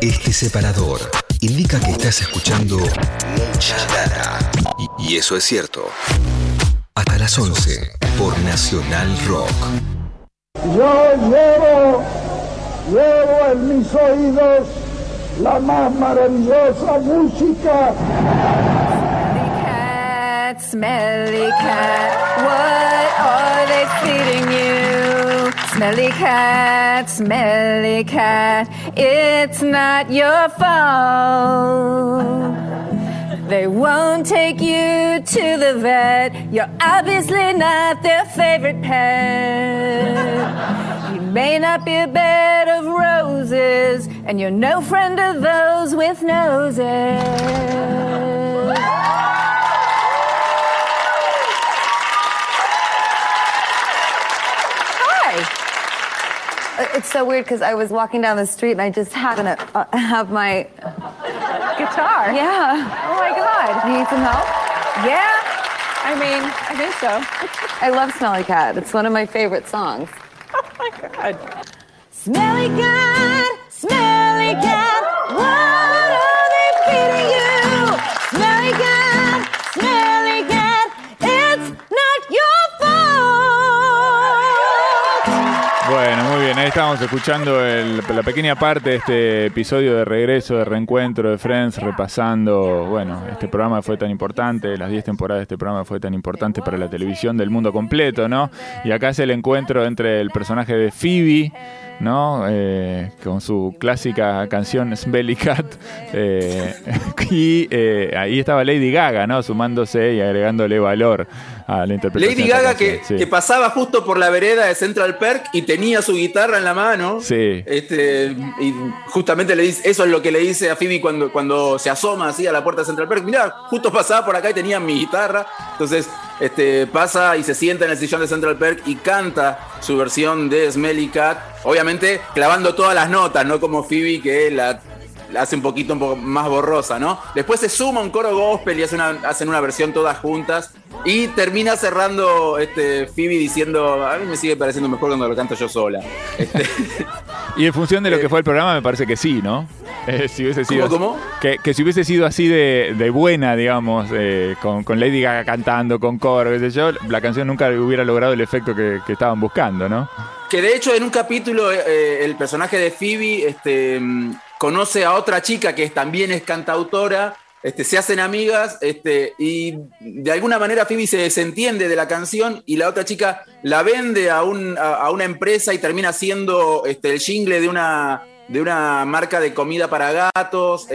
Este separador indica que estás escuchando mucha data. Y, y eso es cierto. Hasta las 11 por Nacional Rock. Yo llevo, llevo en mis oídos la más maravillosa música. cat, smelly cat, what are they feeding you? Smelly cat, smelly cat, it's not your fault. They won't take you to the vet. You're obviously not their favorite pet. You may not be a bed of roses, and you're no friend of those with noses. It's so weird because I was walking down the street and I just happened to uh, have my guitar. Yeah. Oh my God. You need some help? Yeah. I mean, I think so. I love Smelly Cat. It's one of my favorite songs. Oh my God. Smelly Cat, Smelly Cat, estábamos escuchando el- la pequeña parte de este episodio de regreso, de reencuentro de Friends, repasando, bueno, este programa fue tan importante, las 10 temporadas de este programa fue tan importante para la televisión del mundo completo, ¿no? Y acá es el encuentro entre el personaje de Phoebe, ¿no? Eh, con su clásica canción Smelly Cat, eh, y eh, ahí estaba Lady Gaga, ¿no? Sumándose y agregándole valor a la interpretación. Lady Gaga que, canción, sí. que pasaba justo por la vereda de Central Perk y tenía su guitarra en la mano. Sí. Este, y justamente le dice, eso es lo que le dice a Phoebe cuando, cuando se asoma así a la puerta de Central Perk. Mirá, justo pasaba por acá y tenía mi guitarra. Entonces este, pasa y se sienta en el sillón de Central Perk y canta su versión de Smelly Cat. Obviamente clavando todas las notas, no como Phoebe que la hace un poquito un poco más borrosa, ¿no? Después se suma un coro gospel y hace una- hacen una versión todas juntas. Y termina cerrando este, Phoebe diciendo, a mí me sigue pareciendo mejor cuando lo canto yo sola. Este, Y en función de lo que fue el programa, me parece que sí, ¿no? Eh, si hubiese sido ¿Cómo, cómo? Que, que si hubiese sido así de, de buena, digamos, eh, con, con Lady Gaga cantando, con coro, qué sé yo, la canción nunca hubiera logrado el efecto que, que estaban buscando, ¿no? que de hecho en un capítulo eh, el personaje de Phoebe este, mm, conoce a otra chica que también es cantautora, este, se hacen amigas este, y de alguna manera Phoebe se desentiende de la canción y la otra chica la vende a, un- a- una empresa y termina siendo este, el jingle de una, de una marca de comida para gatos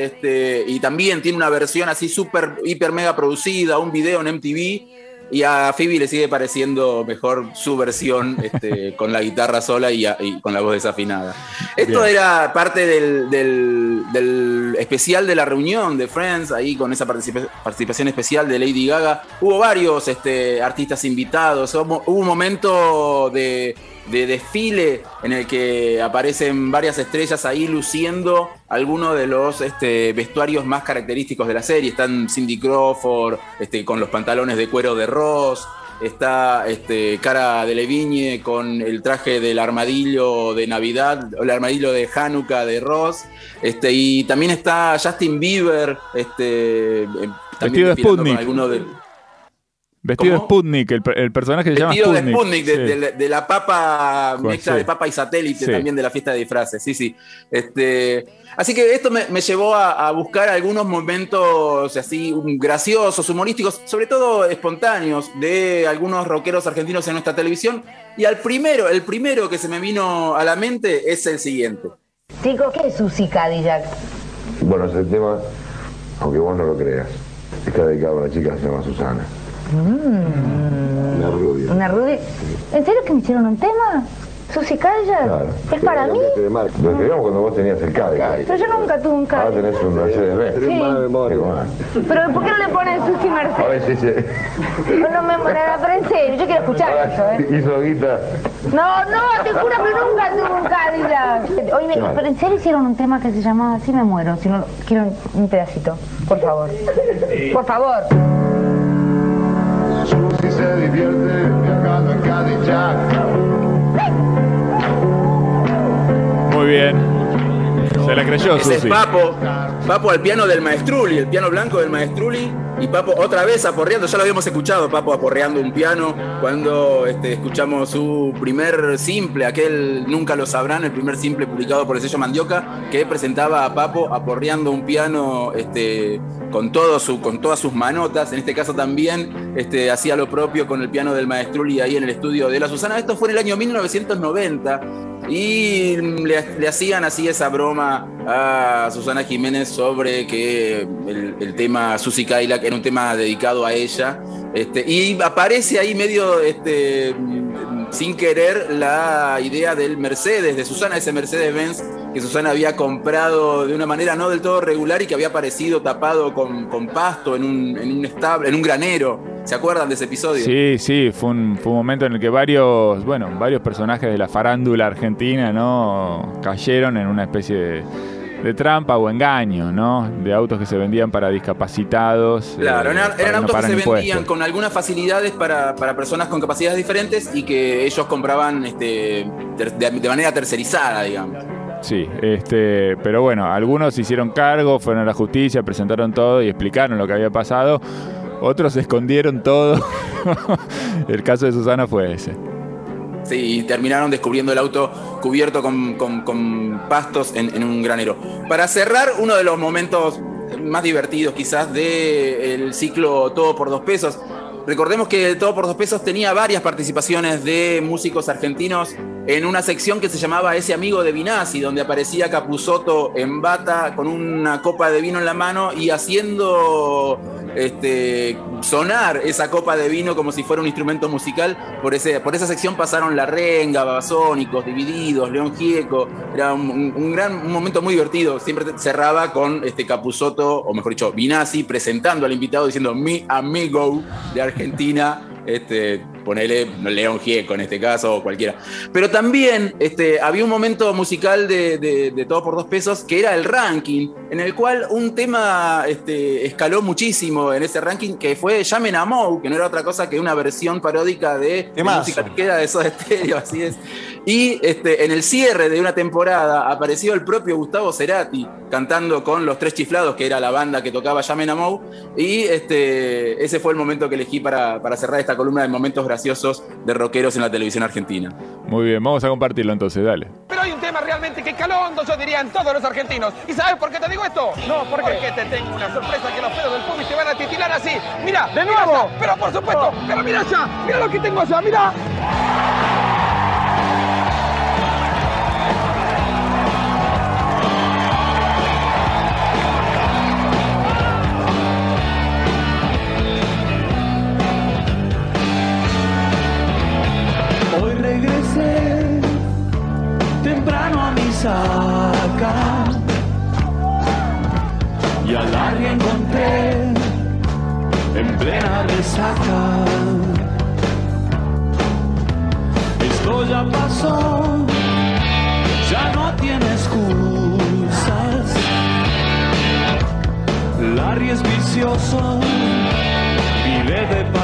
y también tiene una versión así súper, hiper mega producida, un video en MTV. Y a Phoebe le sigue pareciendo mejor su versión este, con la guitarra sola y, a- y con la voz desafinada. Esto Bien. era parte del, del- del especial de la reunión de Friends, ahí con esa participa- participación especial de Lady Gaga. Hubo varios este, artistas invitados, hubo, hubo un momento de, de desfile en el que aparecen varias estrellas ahí luciendo algunos de los este, vestuarios más característicos de la serie. Están Cindy Crawford este, con los pantalones de cuero de Ross. Está este, Cara de Levigne con el traje del armadillo de Navidad, el armadillo de Hanukkah de Ross. Este, y también está Justin Bieber, este, eh, también de desfilando con Sputnik. alguno de- Vestido ¿Cómo? de Sputnik, el, el personaje se llama Vestido de Sputnik. Sputnik, de, Sí. de la- de la papa, mezcla sí. de papa y satélite Sí. también de la fiesta de disfraces, sí, sí. Este, así que esto me, me llevó a, a buscar algunos momentos así graciosos, humorísticos, sobre todo espontáneos, de algunos rockeros argentinos en nuestra televisión. Y al primero, el primero que se me vino a la mente es el siguiente. Chicos, ¿qué es Susi Cadillac? Bueno, ese tema, aunque vos no lo creas, está dedicado a una chica que se llama Susana. Una rubia. ¿Una rubia? ¿En serio que me hicieron un tema? ¿Susi? Claro. ¿Es para mí? Lo escribimos cuando vos tenías el Cadillac. Pero yo nunca tuve un Ahora Cadillac. tenés un Mercedes-Benz. Sí. Pero ¿por qué no le ponen Susi A Mercedes? ver si se... No me pero en serio, yo quiero escuchar eso, ¿eh? Hizo guita. No, no, te juro que nunca tuve un Cadillac. Oye, Claro. pero ¿en serio hicieron un tema que se llamaba Así me muero? Si no, quiero un pedacito, por favor. Por favor. Susi se divierte viajando en Cadillac. Muy bien. Se la creyó, Ese es. Papo. Papo al piano del Maestruli, el piano blanco del Maestruli. Y Papo otra vez aporreando, ya lo habíamos escuchado, Papo aporreando un piano cuando este, escuchamos su primer simple, aquel Nunca lo sabrán, el primer simple publicado por el sello Mandioca, que presentaba a Papo aporreando un piano este, con, todo su, con todas sus manotas. En este caso también este, hacía lo propio con el piano del Maestruli ahí en el estudio de la Susana. Esto fue en el año 1990. Y le, hacían así esa broma a Susana Jiménez sobre que el, tema Susy Cadillac era un tema dedicado a ella. Este, y aparece ahí medio este, sin querer la idea del Mercedes, de Susana, ese Mercedes-Benz que Susana había comprado de una manera no del todo regular y que había aparecido tapado con, con pasto en un, en un establo, en un granero. ¿Se acuerdan de ese episodio? Sí, sí, fue un, fue un momento en el que varios, bueno, varios personajes de la farándula argentina, ¿no? Cayeron en una especie de, de trampa o engaño, ¿no? De autos que se vendían para discapacitados. Claro, eh, eran, para eran no autos que se vendían con algunas facilidades para, para personas con capacidades diferentes y que ellos compraban este, ter- de, de manera tercerizada, digamos. Sí, este, pero bueno, algunos se hicieron cargo, fueron a la justicia, presentaron todo y explicaron lo que había pasado. Otros escondieron todo. el caso de Susana fue ese. Sí, y terminaron descubriendo el auto cubierto con, con- pastos en, un granero. Para cerrar, uno de los momentos más divertidos quizás del ciclo Todo por dos pesos. Recordemos que Todo por dos pesos tenía varias participaciones de músicos argentinos en una sección que se llamaba Ese amigo de Vinazzi, donde aparecía Capusotto en bata con una copa de vino en la mano y haciendo este, sonar esa copa de vino como si fuera un instrumento musical. Por, ese, por esa sección pasaron La Renga, Babasónicos, Divididos, León Gieco. Era un, gran un momento muy divertido. Siempre cerraba con este Capusotto, o mejor dicho, Vinazzi, presentando al invitado diciendo mi amigo de Argentina. Este, ponele León Gieco en este caso, o cualquiera. Pero también este, había un momento musical de, de- de Todo por Dos Pesos que era el ranking, en el cual un tema este, escaló muchísimo en ese ranking, que fue Llamen a Mou, que no era otra cosa que una versión paródica de, de música que queda de Soda Stereo, así es. Y este, en el cierre de una temporada apareció el propio Gustavo Cerati cantando con Los Tres Chiflados, que era la banda que tocaba Llamen a Mou. Y este, ese fue el momento que elegí para, para cerrar esta columna de momentos graciosos de rockeros en la televisión argentina. Muy bien, vamos a compartirlo entonces, dale. Pero hay un tema realmente que caló hondo, yo diría, en todos los argentinos. ¿Y sabes por qué te digo esto? No, ¿por qué? Porque te tengo una sorpresa que los pedos del público te van a titilar así. Mira, de nuevo. pero por supuesto, pero mira allá, mira lo que tengo allá, mira. La encontré en plena resaca. Esto ya pasó, ya no tiene excusas. Larry es vicioso, vive de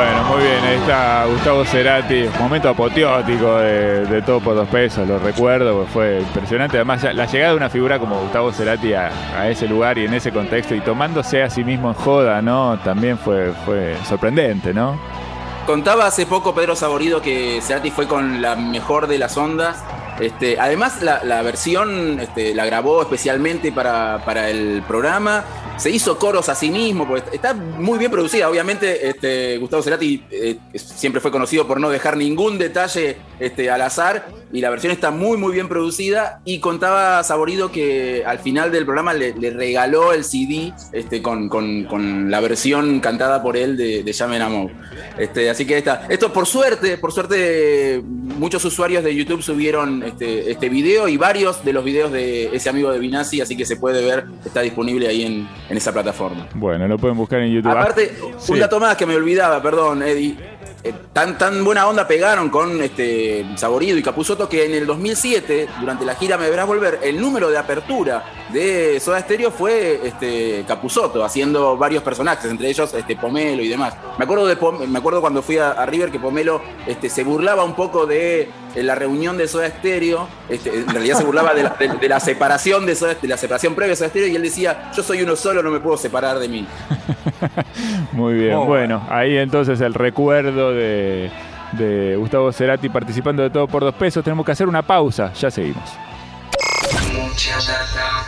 Bueno, muy bien, ahí está Gustavo Cerati, momento apoteótico de, de todo por dos pesos, lo recuerdo, porque fue impresionante. Además, la llegada de una figura como Gustavo Cerati a, ese lugar y en ese contexto y tomándose a sí mismo en joda, ¿no? También fue, fue sorprendente, ¿no? Contaba hace poco Pedro Saborido que Cerati fue con la mejor de las ondas. Este, además, la, la versión este, la grabó especialmente para, para el programa. Se hizo coros a sí mismo, porque está muy bien producida. Obviamente, este, Gustavo Cerati eh, siempre fue conocido por no dejar ningún detalle este, al azar. Y la versión está muy, muy bien producida. Y contaba Saborido que al final del programa le, regaló el CD este, con, la versión cantada por él de, de Llamen a así que está. Esto por suerte, por suerte, muchos usuarios de YouTube subieron este, video y varios de los videos de ese amigo de Vinazzi, así que se puede ver, está disponible ahí en, en esa plataforma. Bueno, lo pueden buscar en YouTube. Aparte, Sí. un dato más que me olvidaba, perdón, Eddie. Eh, tan, tan buena onda pegaron con este, Saborido y Capuzoto que en el 2007, durante la gira Me Verás Volver, el número de apertura de Soda Stereo fue este, Capuzoto, haciendo varios personajes, entre ellos este, Pomelo y demás. Me acuerdo, de Pom- me acuerdo cuando fui a, River que Pomelo este, se burlaba un poco de eh, la reunión de Soda Stereo, este, en realidad se burlaba de la, de- de la separación de, Soda- de la separación previa de Soda Stereo y él decía, yo soy uno solo, no me puedo separar de mí. Muy bien, bueno, ahí entonces el recuerdo de, de Gustavo Cerati participando de todo por dos pesos. Tenemos que hacer una pausa, ya seguimos. Mucha data.